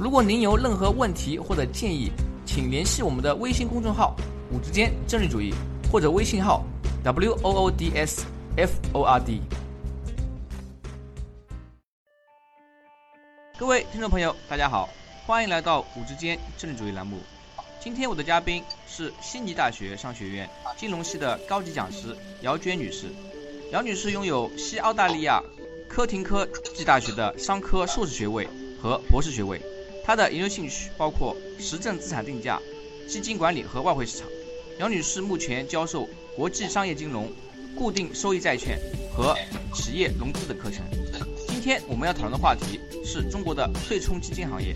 如果您有任何问题或者建议，请联系我们的微信公众号“五之间政治主义”或者微信号 “w o o d s f o r d”。各位听众朋友，大家好，欢迎来到“五之间政治主义”栏目。今天我的嘉宾是悉尼大学商学院金融系的高级讲师姚娟女士。姚女士拥有西澳大利亚科廷科技大学的商科硕士学位和博士学位。他的研究兴趣包括实证资产定价、基金管理和外汇市场。杨女士目前教授国际商业金融、固定收益债券和企业融资的课程。今天我们要讨论的话题是中国的对冲基金行业。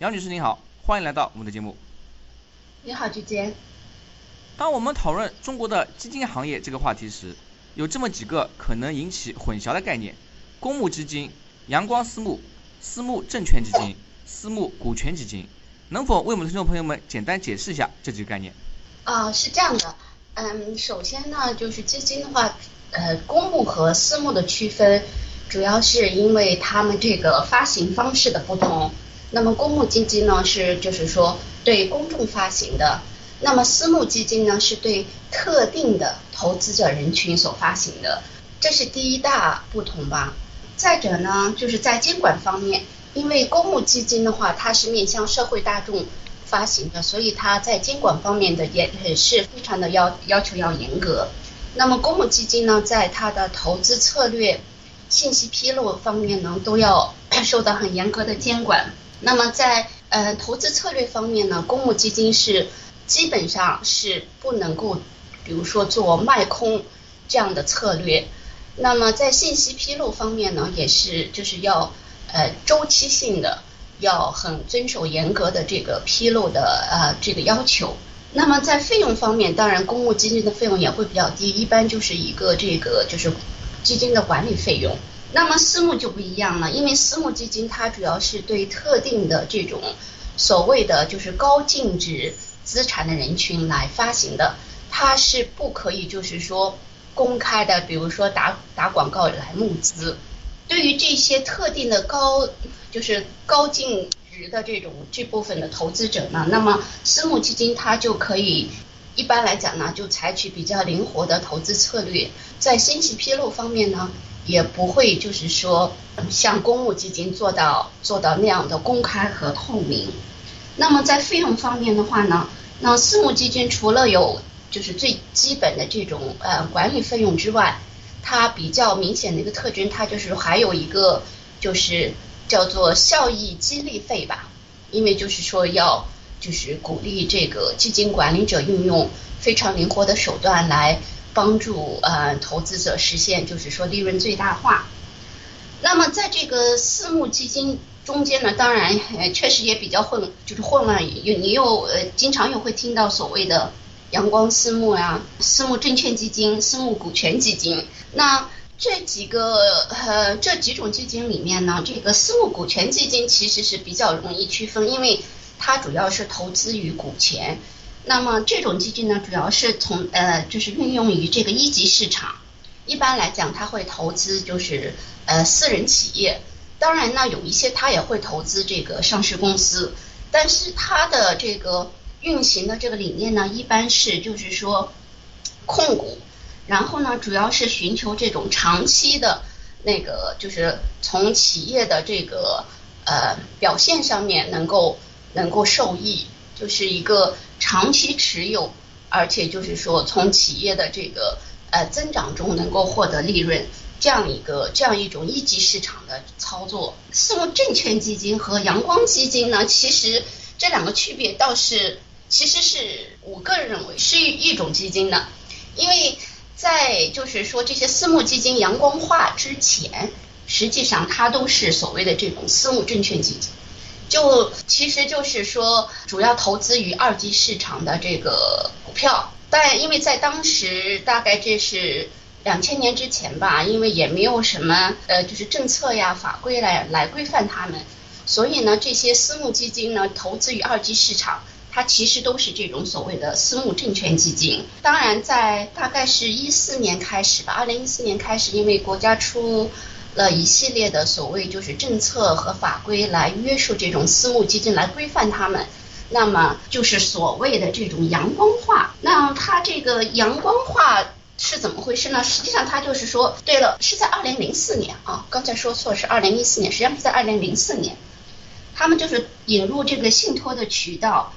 杨女士您好，欢迎来到我们的节目。你好，之间。当我们讨论中国的基金行业这个话题时，有这么几个可能引起混淆的概念：公募基金、阳光私募。私募证券基金、私募股权基金，能否为我们的听众朋友们简单解释一下这几个概念？啊，是这样的，嗯，首先呢，就是基金的话，呃，公募和私募的区分，主要是因为他们这个发行方式的不同。那么公募基金呢，是就是说对公众发行的，那么私募基金呢，是对特定的投资者人群所发行的，这是第一大不同吧。再者呢，就是在监管方面，因为公募基金的话，它是面向社会大众发行的，所以它在监管方面的也是非常的要要求要严格。那么公募基金呢，在它的投资策略、信息披露方面呢，都要受到很严格的监管。那么在呃投资策略方面呢，公募基金是基本上是不能够，比如说做卖空这样的策略。那么在信息披露方面呢，也是就是要呃周期性的，要很遵守严格的这个披露的呃这个要求。那么在费用方面，当然公募基金的费用也会比较低，一般就是一个这个就是基金的管理费用。那么私募就不一样了，因为私募基金它主要是对特定的这种所谓的就是高净值资产的人群来发行的，它是不可以就是说。公开的，比如说打打广告来募资，对于这些特定的高就是高净值的这种这部分的投资者呢，那么私募基金它就可以一般来讲呢，就采取比较灵活的投资策略，在信息披露方面呢，也不会就是说像公募基金做到做到那样的公开和透明。那么在费用方面的话呢，那私募基金除了有就是最基本的这种呃管理费用之外，它比较明显的一个特征，它就是还有一个就是叫做效益激励费吧，因为就是说要就是鼓励这个基金管理者运用非常灵活的手段来帮助呃投资者实现就是说利润最大化。那么在这个私募基金中间呢，当然确实也比较混，就是混乱，有你又呃经常又会听到所谓的。阳光私募呀，私募证券基金、私募股权基金，那这几个呃这几种基金里面呢，这个私募股权基金其实是比较容易区分，因为它主要是投资于股权。那么这种基金呢，主要是从呃就是运用于这个一级市场。一般来讲，它会投资就是呃私人企业，当然呢有一些它也会投资这个上市公司，但是它的这个。运行的这个理念呢，一般是就是说控股，然后呢，主要是寻求这种长期的那个，就是从企业的这个呃表现上面能够能够受益，就是一个长期持有，而且就是说从企业的这个呃增长中能够获得利润，这样一个这样一种一级市场的操作。私募证券基金和阳光基金呢，其实这两个区别倒是。其实是我个人认为是一一种基金的，因为在就是说这些私募基金阳光化之前，实际上它都是所谓的这种私募证券基金。就其实就是说，主要投资于二级市场的这个股票，但因为在当时大概这是两千年之前吧，因为也没有什么呃就是政策呀法规来来规范他们，所以呢这些私募基金呢投资于二级市场，它其实都是这种所谓的私募证券基金。当然在大概是一四年开始吧，二零一四年开始，因为国家出。了一系列的所谓就是政策和法规来约束这种私募基金，来规范他们。那么就是所谓的这种阳光化。那它这个阳光化是怎么回事呢？实际上它就是说，对了，是在二零零四年啊，刚才说错是二零一四年，实际上是在二零零四年，他们就是引入这个信托的渠道。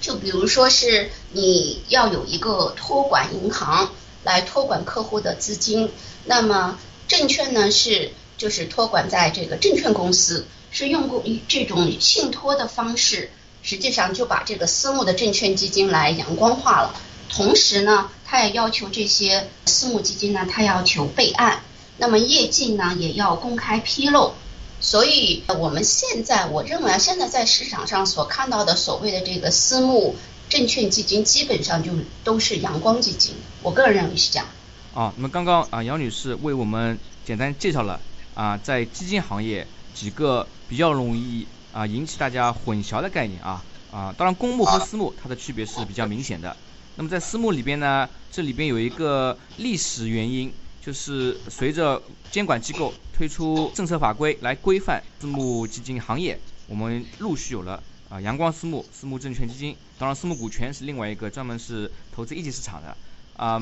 就比如说是你要有一个托管银行来托管客户的资金，那么。证券呢是就是托管在这个证券公司，是用过这种信托的方式，实际上就把这个私募的证券基金来阳光化了。同时呢，他也要求这些私募基金呢，他要求备案，那么业绩呢也要公开披露。所以我们现在我认为啊，现在在市场上所看到的所谓的这个私募证券基金，基本上就都是阳光基金。我个人认为是这样。啊，那么刚刚啊杨女士为我们简单介绍了啊在基金行业几个比较容易啊引起大家混淆的概念啊啊，当然公募和私募它的区别是比较明显的。那么在私募里边呢，这里边有一个历史原因，就是随着监管机构推出政策法规来规范私募基金行业，我们陆续有了啊阳光私募、私募证券基金，当然私募股权是另外一个专门是投资一级市场的。啊，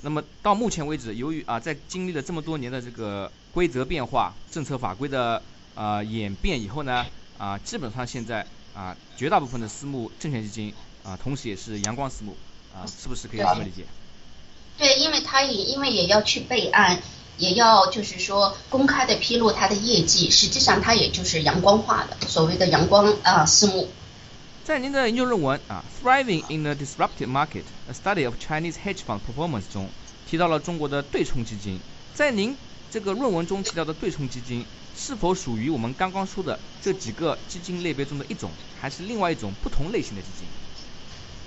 那么到目前为止，由于啊，在经历了这么多年的这个规则变化、政策法规的啊演变以后呢，啊，基本上现在啊，绝大部分的私募证券基金啊，同时也是阳光私募啊，是不是可以这么理解？对，因为它也因为也要去备案，也要就是说公开的披露它的业绩，实际上它也就是阳光化的，所谓的阳光啊私募。在您的研究论文啊，Thriving in a Disruptive Market: A Study of Chinese Hedge Fund Performance 中提到了中国的对冲基金。在您这个论文中提到的对冲基金，是否属于我们刚刚说的这几个基金类别中的一种，还是另外一种不同类型的基金？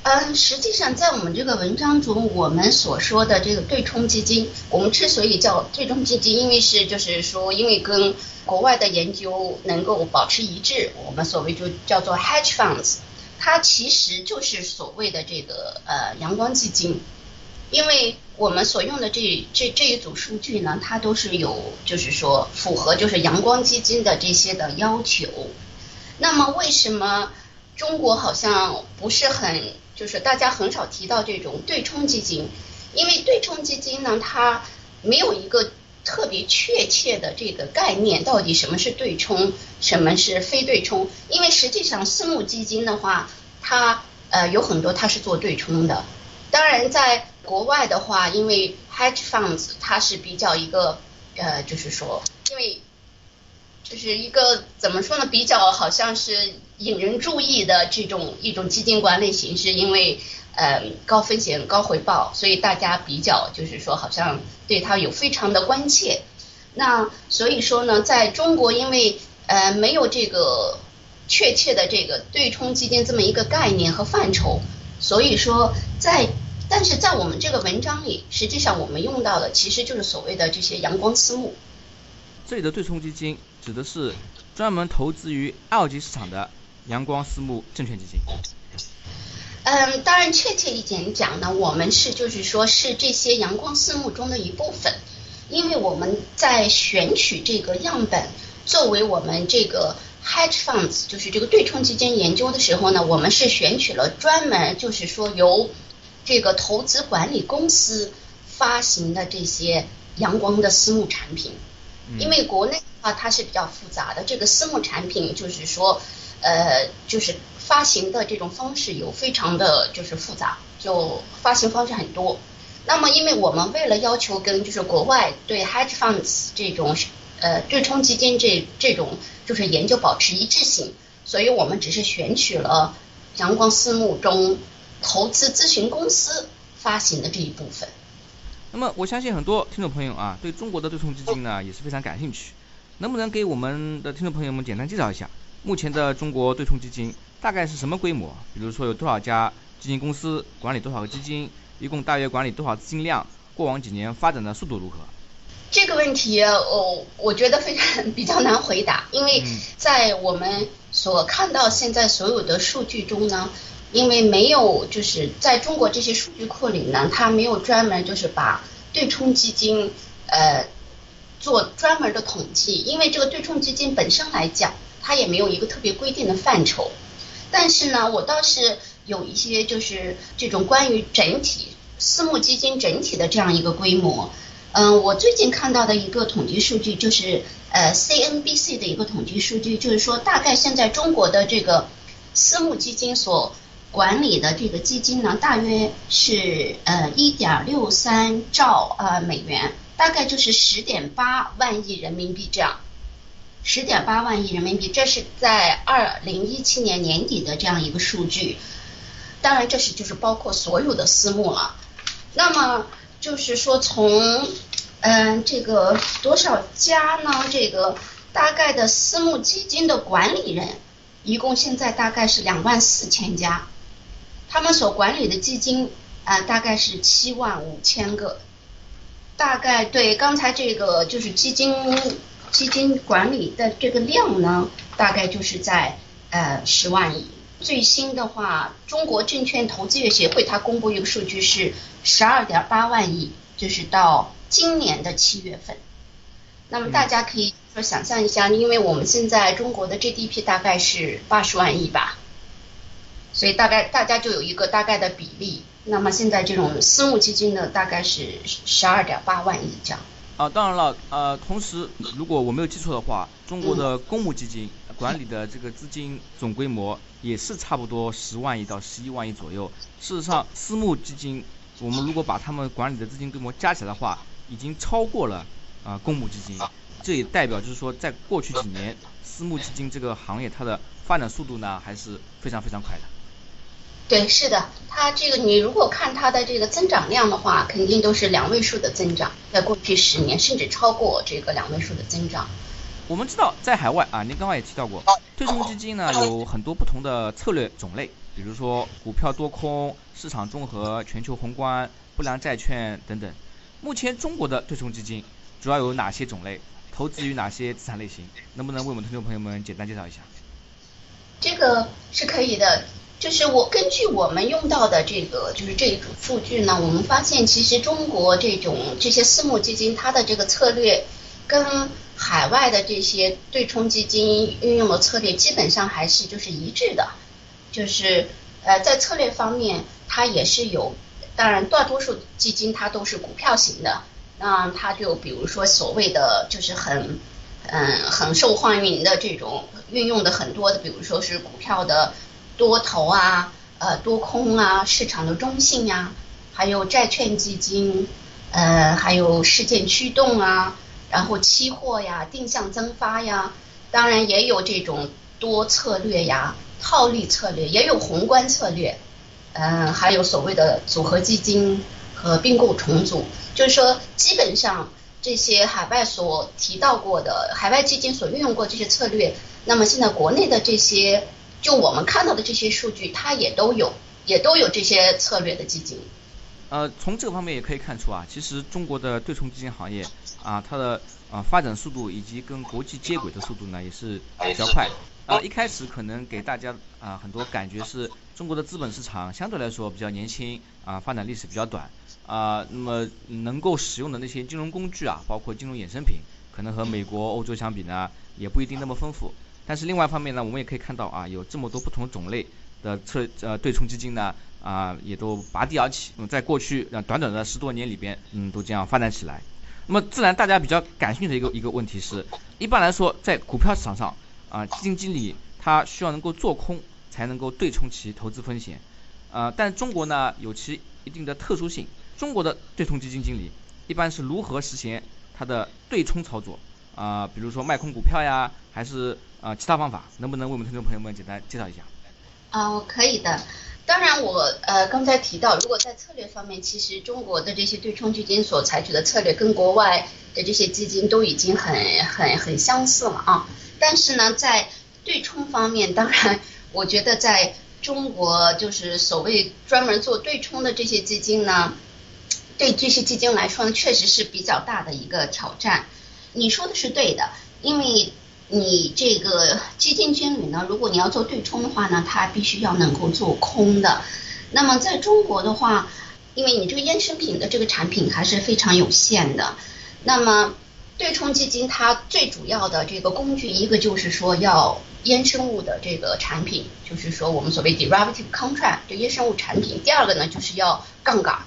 嗯，实际上在我们这个文章中，我们所说的这个对冲基金，我们之所以叫对冲基金，因为是就是说，因为跟国外的研究能够保持一致，我们所谓就叫做 hedge funds，它其实就是所谓的这个呃阳光基金，因为我们所用的这这这一组数据呢，它都是有就是说符合就是阳光基金的这些的要求。那么为什么中国好像不是很就是大家很少提到这种对冲基金？因为对冲基金呢，它没有一个。特别确切的这个概念，到底什么是对冲，什么是非对冲？因为实际上私募基金的话，它呃有很多它是做对冲的。当然，在国外的话，因为 hedge funds 它是比较一个呃，就是说，因为就是一个怎么说呢，比较好像是引人注意的这种一种基金管理形式，因为。呃，高风险高回报，所以大家比较就是说，好像对它有非常的关切。那所以说呢，在中国，因为呃没有这个确切的这个对冲基金这么一个概念和范畴，所以说在但是在我们这个文章里，实际上我们用到的其实就是所谓的这些阳光私募。这里的对冲基金指的是专门投资于二级市场的阳光私募证券基金。嗯，当然，确切一点讲呢，我们是就是说是这些阳光私募中的一部分，因为我们在选取这个样本作为我们这个 hedge funds，就是这个对冲基金研究的时候呢，我们是选取了专门就是说由这个投资管理公司发行的这些阳光的私募产品，因为国内的话它是比较复杂的，这个私募产品就是说呃就是。发行的这种方式有非常的就是复杂，就发行方式很多。那么，因为我们为了要求跟就是国外对 hedge funds 这种呃对冲基金这这种就是研究保持一致性，所以我们只是选取了阳光私募中投资咨询公司发行的这一部分。那么，我相信很多听众朋友啊，对中国的对冲基金呢也是非常感兴趣。能不能给我们的听众朋友们简单介绍一下目前的中国对冲基金大概是什么规模？比如说有多少家基金公司管理多少个基金，一共大约管理多少资金量？过往几年发展的速度如何？这个问题，我我觉得非常比较难回答，因为在我们所看到现在所有的数据中呢，因为没有就是在中国这些数据库里呢，它没有专门就是把对冲基金呃。做专门的统计，因为这个对冲基金本身来讲，它也没有一个特别规定的范畴。但是呢，我倒是有一些就是这种关于整体私募基金整体的这样一个规模。嗯，我最近看到的一个统计数据就是呃 CNBC 的一个统计数据，就是说大概现在中国的这个私募基金所管理的这个基金呢，大约是呃一点六三兆呃美元。大概就是十点八万亿人民币这样，十点八万亿人民币，这是在二零一七年年底的这样一个数据。当然，这是就是包括所有的私募了。那么就是说，从嗯这个多少家呢？这个大概的私募基金的管理人，一共现在大概是两万四千家，他们所管理的基金啊大概是七万五千个。大概对刚才这个就是基金基金管理的这个量呢，大概就是在呃十万亿。最新的话，中国证券投资业协会它公布一个数据是十二点八万亿，就是到今年的七月份。那么大家可以说想象一下，因为我们现在中国的 GDP 大概是八十万亿吧，所以大概大家就有一个大概的比例。那么现在这种私募基金呢，大概是十二点八万亿这样。啊，当然了，呃，同时如果我没有记错的话，中国的公募基金管理的这个资金总规模也是差不多十万亿到十一万亿左右。事实上，私募基金我们如果把他们管理的资金规模加起来的话，已经超过了啊公募基金。这也代表就是说，在过去几年，私募基金这个行业它的发展速度呢还是非常非常快的。对，是的，它这个你如果看它的这个增长量的话，肯定都是两位数的增长，在过去十年甚至超过这个两位数的增长。我们知道，在海外啊，您刚刚也提到过，对冲基金呢有很多不同的策略种类，比如说股票多空、市场综合、全球宏观、不良债券等等。目前中国的对冲基金主要有哪些种类？投资于哪些资产类型？能不能为我们听众朋友们简单介绍一下？这个是可以的。就是我根据我们用到的这个就是这一组数据呢，我们发现其实中国这种这些私募基金它的这个策略跟海外的这些对冲基金运用的策略基本上还是就是一致的，就是呃在策略方面它也是有，当然大多数基金它都是股票型的，那它就比如说所谓的就是很嗯很受欢迎的这种运用的很多的，比如说是股票的。多头啊，呃，多空啊，市场的中性呀，还有债券基金，呃，还有事件驱动啊，然后期货呀，定向增发呀，当然也有这种多策略呀，套利策略，也有宏观策略，嗯，还有所谓的组合基金和并购重组，就是说，基本上这些海外所提到过的海外基金所运用过这些策略，那么现在国内的这些。就我们看到的这些数据，它也都有，也都有这些策略的基金。呃，从这个方面也可以看出啊，其实中国的对冲基金行业啊，它的啊发展速度以及跟国际接轨的速度呢，也是比较快。啊，一开始可能给大家啊很多感觉是中国的资本市场相对来说比较年轻啊，发展历史比较短啊，那么能够使用的那些金融工具啊，包括金融衍生品，可能和美国、欧洲相比呢，也不一定那么丰富。但是另外一方面呢，我们也可以看到啊，有这么多不同种类的策呃对冲基金呢啊，也都拔地而起。嗯，在过去呃短短的十多年里边，嗯，都这样发展起来。那么自然大家比较感兴趣的一个一个问题是，一般来说在股票市场上啊，基金经理他需要能够做空才能够对冲其投资风险。啊，但中国呢有其一定的特殊性，中国的对冲基金经理一般是如何实现他的对冲操作？啊，比如说卖空股票呀，还是啊其他方法，能不能为我们听众朋友们简单介绍一下？啊，我可以的。当然我呃刚才提到，如果在策略方面，其实中国的这些对冲基金所采取的策略跟国外的这些基金都已经很很很相似了啊。但是呢，在对冲方面，当然我觉得在中国就是所谓专门做对冲的这些基金呢，对这些基金来说呢，确实是比较大的一个挑战。你说的是对的，因为你这个基金经理呢，如果你要做对冲的话呢，他必须要能够做空的。那么在中国的话，因为你这个衍生品的这个产品还是非常有限的，那么对冲基金它最主要的这个工具，一个就是说要衍生物的这个产品，就是说我们所谓 derivative contract 就衍生物产品。第二个呢，就是要杠杆。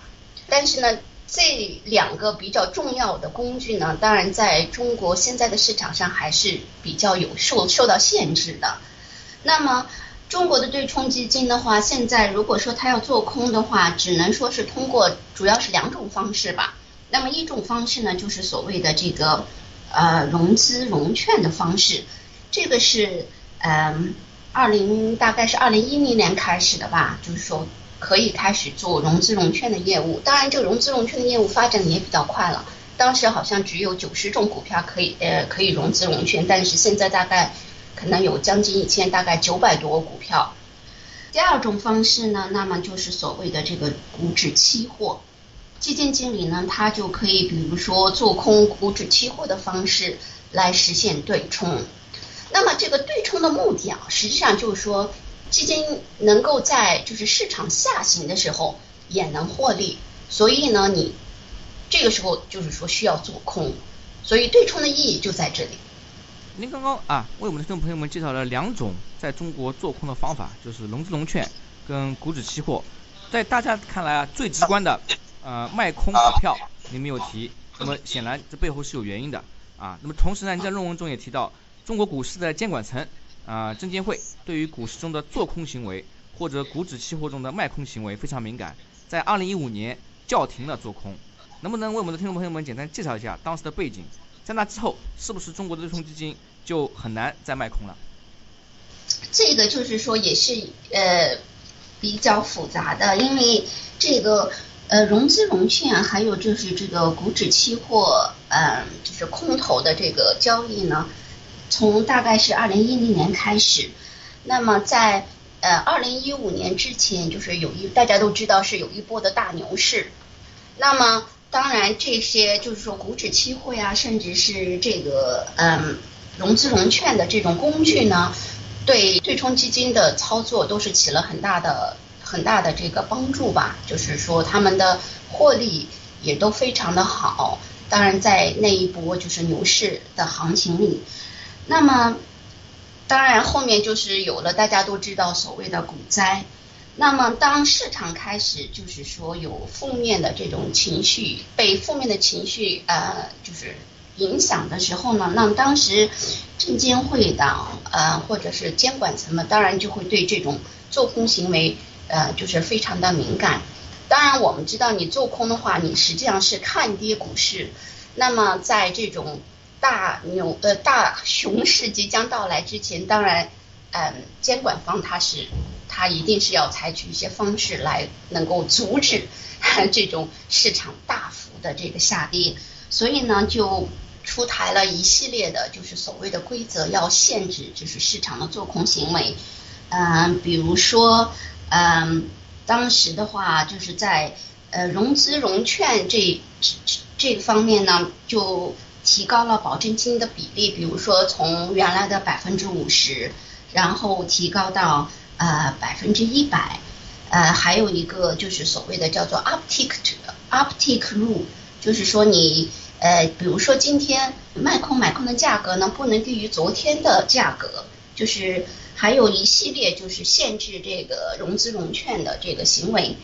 但是呢。这两个比较重要的工具呢，当然在中国现在的市场上还是比较有受受到限制的。那么中国的对冲基金的话，现在如果说它要做空的话，只能说是通过主要是两种方式吧。那么一种方式呢，就是所谓的这个呃融资融券的方式，这个是嗯二零大概是二零一零年开始的吧，就是说。可以开始做融资融券的业务，当然这个融资融券的业务发展也比较快了。当时好像只有九十种股票可以呃可以融资融券，但是现在大概可能有将近一千，大概九百多个股票。第二种方式呢，那么就是所谓的这个股指期货，基金经理呢他就可以比如说做空股指期货的方式来实现对冲。那么这个对冲的目的啊，实际上就是说。基金能够在就是市场下行的时候也能获利，所以呢，你这个时候就是说需要做空，所以对冲的意义就在这里。您刚刚啊为我们的听众朋友们介绍了两种在中国做空的方法，就是融资融券跟股指期货。在大家看来啊最直观的呃卖空股票您没有提，那么显然这背后是有原因的啊。那么同时呢，您在论文中也提到中国股市的监管层。啊，证监会对于股市中的做空行为或者股指期货中的卖空行为非常敏感，在二零一五年叫停了做空。能不能为我们的听众朋友们简单介绍一下当时的背景？在那之后，是不是中国的对冲基金就很难再卖空了？这个就是说也是呃比较复杂的，因为这个呃融资融券还有就是这个股指期货，嗯，就是空头的这个交易呢。从大概是二零一零年开始，那么在呃二零一五年之前，就是有一大家都知道是有一波的大牛市。那么当然这些就是说股指期货呀，甚至是这个嗯融资融券的这种工具呢，对对冲基金的操作都是起了很大的很大的这个帮助吧。就是说他们的获利也都非常的好。当然在那一波就是牛市的行情里。那么，当然后面就是有了大家都知道所谓的股灾。那么当市场开始就是说有负面的这种情绪，被负面的情绪呃就是影响的时候呢，那当时证监会的呃或者是监管层们，当然就会对这种做空行为呃就是非常的敏感。当然我们知道你做空的话，你实际上是看跌股市。那么在这种大牛呃大熊市即将到来之前，当然，嗯，监管方他是他一定是要采取一些方式来能够阻止这种市场大幅的这个下跌，所以呢就出台了一系列的就是所谓的规则，要限制就是市场的做空行为，嗯，比如说嗯当时的话就是在呃融资融券这这这方面呢就。提高了保证金的比例，比如说从原来的百分之五十，然后提高到呃百分之一百，呃还有一个就是所谓的叫做 uptick uptick rule，就是说你呃比如说今天卖空买空的价格呢不能低于昨天的价格，就是还有一系列就是限制这个融资融券的这个行为，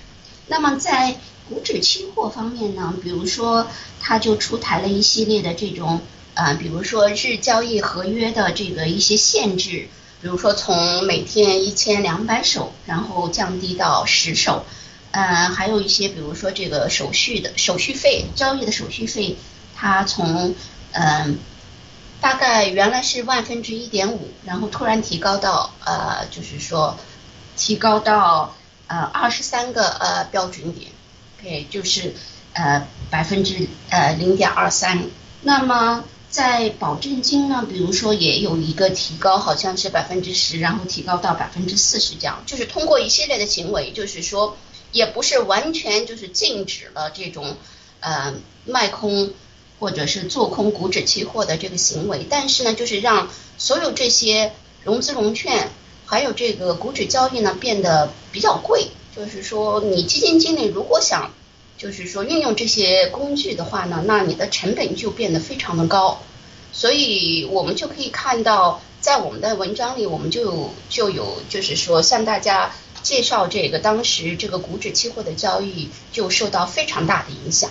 那么在。股指期货方面呢，比如说，它就出台了一系列的这种，呃，比如说日交易合约的这个一些限制，比如说从每天一千两百手，然后降低到十手，呃，还有一些比如说这个手续的手续费，交易的手续费，它从嗯大概原来是万分之一点五，然后突然提高到呃，就是说提高到。呃二十三个呃标准点，OK 就是呃百分之呃零点二三。那么在保证金呢，比如说也有一个提高，好像是百分之十，然后提高到百分之四十这样，就是通过一系列的行为，就是说也不是完全就是禁止了这种呃卖空或者是做空股指期货的这个行为，但是呢，就是让所有这些融资融券还有这个股指交易呢变得比较贵，就是说你基金经理如果想。就是说，运用这些工具的话呢，那你的成本就变得非常的高，所以我们就可以看到，在我们的文章里，我们就就有就是说向大家介绍这个当时这个股指期货的交易就受到非常大的影响。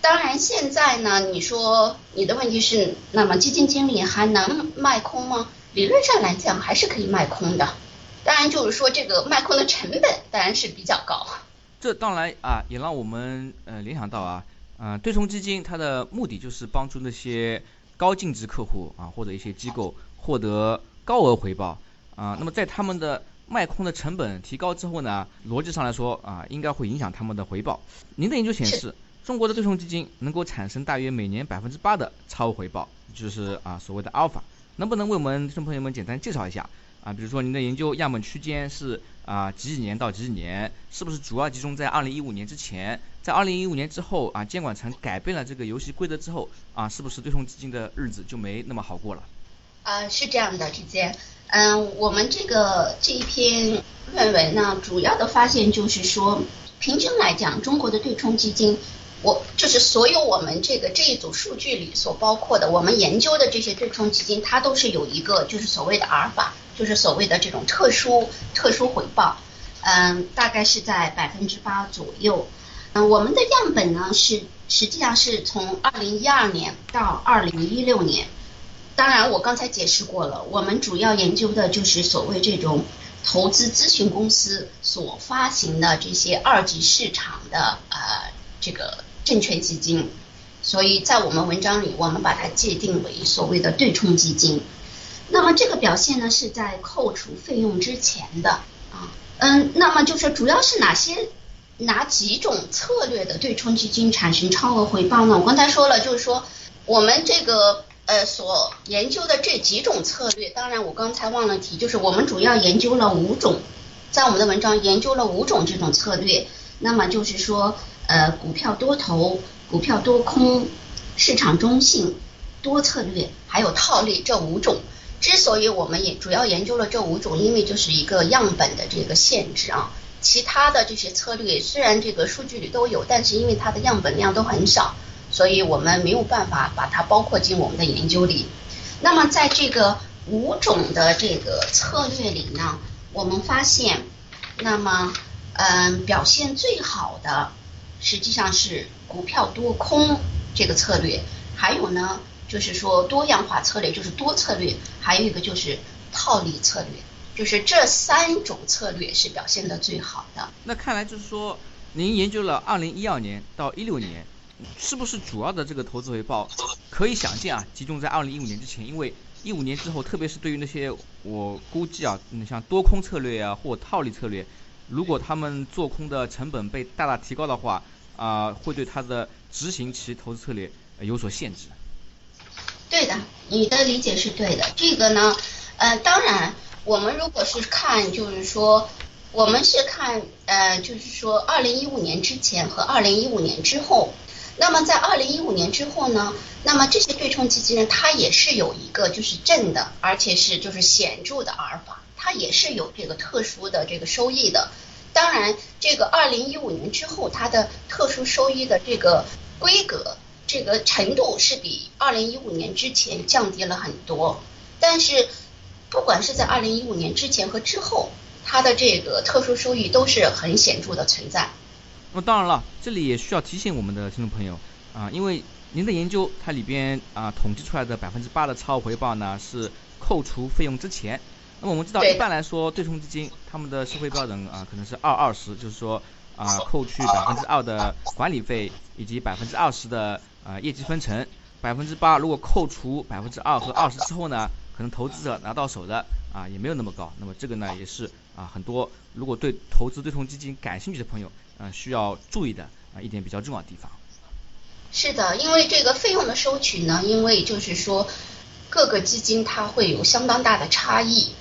当然，现在呢，你说你的问题是，那么基金经理还能卖空吗？理论上来讲，还是可以卖空的。当然，就是说这个卖空的成本当然是比较高。这当然啊，也让我们呃联想到啊，嗯，对冲基金它的目的就是帮助那些高净值客户啊或者一些机构获得高额回报啊。那么在他们的卖空的成本提高之后呢，逻辑上来说啊，应该会影响他们的回报。您的研究显示，中国的对冲基金能够产生大约每年百分之八的超额回报，就是啊所谓的阿尔法。能不能为我们听众朋友们简单介绍一下？啊，比如说您的研究样本区间是啊几几年到几几年，是不是主要集中在二零一五年之前？在二零一五年之后啊，监管层改变了这个游戏规则之后啊，是不是对冲基金的日子就没那么好过了？啊，是这样的，之间，嗯，我们这个这一篇论文呢，主要的发现就是说，平均来讲，中国的对冲基金，我就是所有我们这个这一组数据里所包括的，我们研究的这些对冲基金，它都是有一个就是所谓的阿尔法。就是所谓的这种特殊特殊回报，嗯，大概是在百分之八左右。嗯，我们的样本呢是实际上是从二零一二年到二零一六年。当然，我刚才解释过了，我们主要研究的就是所谓这种投资咨询公司所发行的这些二级市场的呃这个证券基金。所以在我们文章里，我们把它界定为所谓的对冲基金。那么这个表现呢，是在扣除费用之前的啊，嗯，那么就是主要是哪些哪几种策略的对冲基金产生超额回报呢？我刚才说了，就是说我们这个呃所研究的这几种策略，当然我刚才忘了提，就是我们主要研究了五种，在我们的文章研究了五种这种策略，那么就是说呃股票多头、股票多空、市场中性、多策略，还有套利这五种。之所以我们也主要研究了这五种，因为就是一个样本的这个限制啊。其他的这些策略虽然这个数据里都有，但是因为它的样本量都很少，所以我们没有办法把它包括进我们的研究里。那么在这个五种的这个策略里呢，我们发现，那么嗯表现最好的实际上是股票多空这个策略，还有呢。就是说多样化策略就是多策略，还有一个就是套利策略，就是这三种策略是表现的最好的。那看来就是说，您研究了二零一二年到一六年，是不是主要的这个投资回报可以想见啊，集中在二零一五年之前？因为一五年之后，特别是对于那些我估计啊，你像多空策略啊或套利策略，如果他们做空的成本被大大提高的话，啊，会对它的执行其投资策略有所限制。对的，你的理解是对的。这个呢，呃，当然，我们如果是看，就是说，我们是看，呃，就是说，二零一五年之前和二零一五年之后。那么在二零一五年之后呢，那么这些对冲基金呢，它也是有一个就是正的，而且是就是显著的阿尔法，它也是有这个特殊的这个收益的。当然，这个二零一五年之后，它的特殊收益的这个规格。这个程度是比二零一五年之前降低了很多，但是不管是在二零一五年之前和之后，它的这个特殊收益都是很显著的存在。那么当然了，这里也需要提醒我们的听众朋友啊，因为您的研究它里边啊统计出来的百分之八的超额回报呢是扣除费用之前。那么我们知道一般来说对冲基金他们的收费标准啊可能是二二十，就是说啊扣去百分之二的管理费以及百分之二十的。啊，业绩分成百分之八，如果扣除百分之二和二十之后呢，可能投资者拿到手的啊也没有那么高。那么这个呢也是啊很多如果对投资对冲基金感兴趣的朋友，嗯需要注意的啊一点比较重要的地方。是的，因为这个费用的收取呢，因为就是说各个基金它会有相当大的差异，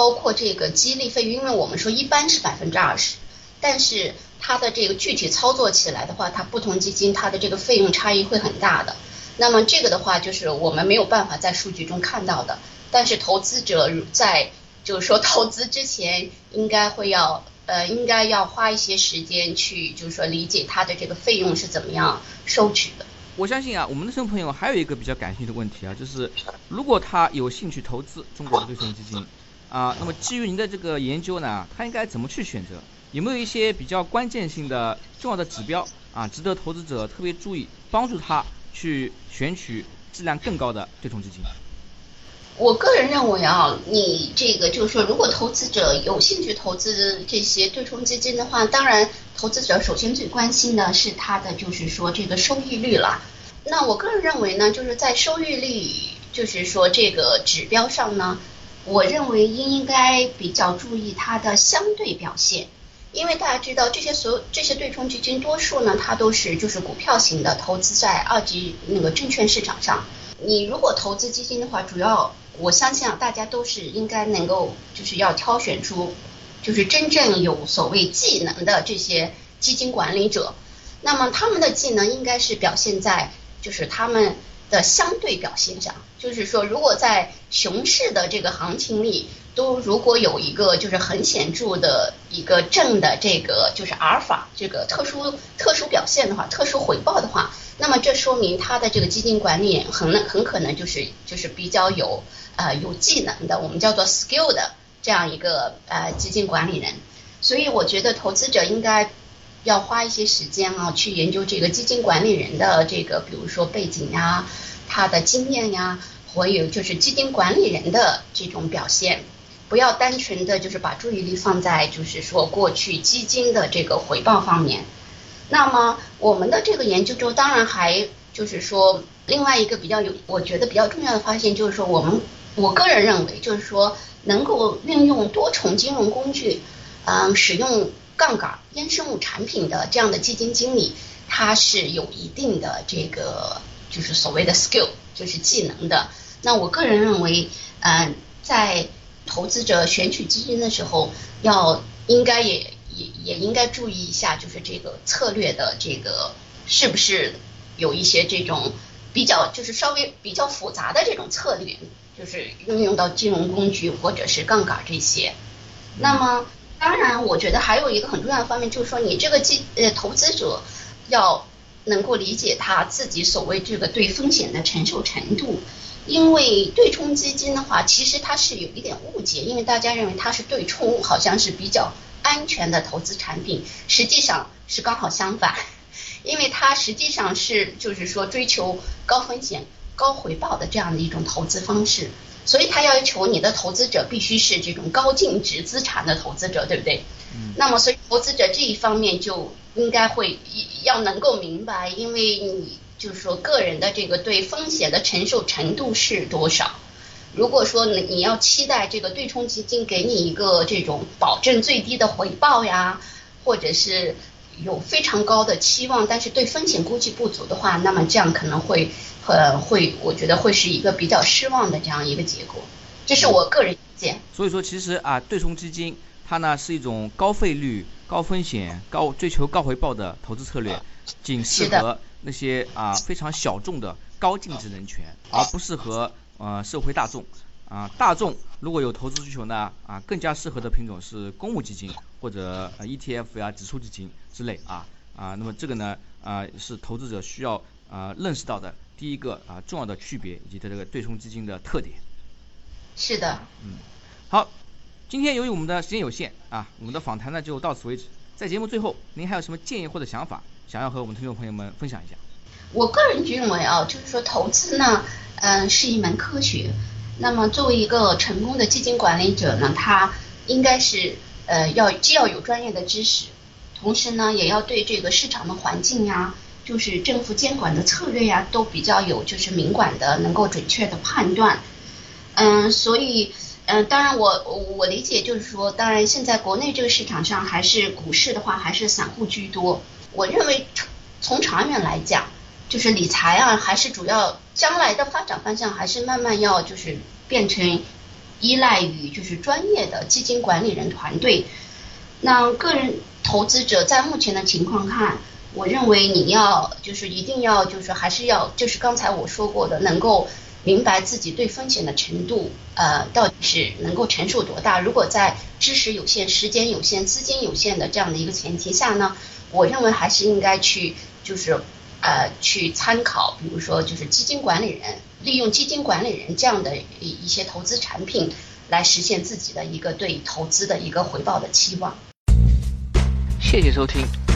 包括这个激励费用，因为我们说一般是百分之二十，但是它的这个具体操作起来的话，它不同基金它的这个费用差异会很大的。那么这个的话，就是我们没有办法在数据中看到的。但是投资者在就是说投资之前，应该会要呃，应该要花一些时间去，就是说理解它的这个费用是怎么样收取的。我相信啊，我们的听众朋友还有一个比较感兴趣的问题啊，就是如果他有兴趣投资中国的对冲基金啊，那么基于您的这个研究呢，他应该怎么去选择？有没有一些比较关键性的重要的指标啊，值得投资者特别注意，帮助他？去选取质量更高的对冲基金。我个人认为啊，你这个就是说，如果投资者有兴趣投资这些对冲基金的话，当然投资者首先最关心的是它的就是说这个收益率了。那我个人认为呢，就是在收益率就是说这个指标上呢，我认为应该比较注意它的相对表现。因为大家知道这些所有这些对冲基金多数呢，它都是就是股票型的，投资在二级那个证券市场上。你如果投资基金的话，主要我相信啊，大家都是应该能够就是要挑选出就是真正有所谓技能的这些基金管理者。那么他们的技能应该是表现在就是他们的相对表现上，就是说如果在熊市的这个行情里。都如果有一个就是很显著的一个正的这个就是阿尔法这个特殊特殊表现的话，特殊回报的话，那么这说明他的这个基金管理很很可能就是就是比较有呃有技能的，我们叫做 skill 的这样一个呃基金管理人。所以我觉得投资者应该要花一些时间啊，去研究这个基金管理人的这个比如说背景呀，他的经验呀，还有就是基金管理人的这种表现。不要单纯的就是把注意力放在就是说过去基金的这个回报方面。那么我们的这个研究中，当然还就是说另外一个比较有我觉得比较重要的发现，就是说我们我个人认为，就是说能够运用多重金融工具，嗯，使用杠杆、衍生物产品的这样的基金经理，他是有一定的这个就是所谓的 skill，就是技能的。那我个人认为，嗯，在投资者选取基金的时候，要应该也也也应该注意一下，就是这个策略的这个是不是有一些这种比较就是稍微比较复杂的这种策略，就是运用到金融工具或者是杠杆这些。那么当然，我觉得还有一个很重要的方面，就是说你这个基呃投资者要能够理解他自己所谓这个对风险的承受程度。因为对冲基金的话，其实它是有一点误解，因为大家认为它是对冲，好像是比较安全的投资产品，实际上是刚好相反，因为它实际上是就是说追求高风险高回报的这样的一种投资方式，所以他要求你的投资者必须是这种高净值资产的投资者，对不对？嗯。那么，所以投资者这一方面就应该会要能够明白，因为你。就是说，个人的这个对风险的承受程度是多少？如果说你你要期待这个对冲基金给你一个这种保证最低的回报呀，或者是有非常高的期望，但是对风险估计不足的话，那么这样可能会呃会，我觉得会是一个比较失望的这样一个结果。这是我个人意见。所以说，其实啊，对冲基金它呢是一种高费率、高风险、高追求高回报的投资策略，仅适合。那些啊非常小众的高净值人群，而不适合呃社会大众啊大众如果有投资需求呢啊更加适合的品种是公募基金或者 ETF 呀指数基金之类啊啊那么这个呢啊是投资者需要啊认识到的第一个啊重要的区别以及它这个对冲基金的特点。是的。嗯。好，今天由于我们的时间有限啊，我们的访谈呢就到此为止。在节目最后，您还有什么建议或者想法？想要和我们听众朋友们分享一下。我个人认为啊，就是说投资呢，嗯，是一门科学。那么作为一个成功的基金管理者呢，他应该是呃要既要有专业的知识，同时呢也要对这个市场的环境呀，就是政府监管的策略呀，都比较有就是明管的，能够准确的判断。嗯，所以。嗯，当然我我理解就是说，当然现在国内这个市场上还是股市的话还是散户居多。我认为从长远来讲，就是理财啊，还是主要将来的发展方向还是慢慢要就是变成依赖于就是专业的基金管理人团队。那个人投资者在目前的情况看，我认为你要就是一定要就是还是要就是刚才我说过的，能够明白自己对风险的程度，呃，到底是能够承受多大。如果在知识有限、时间有限、资金有限的这样的一个前提下呢，我认为还是应该去就是呃去参考，比如说就是基金管理人，利用基金管理人这样的一一些投资产品，来实现自己的一个对投资的一个回报的期望。谢谢收听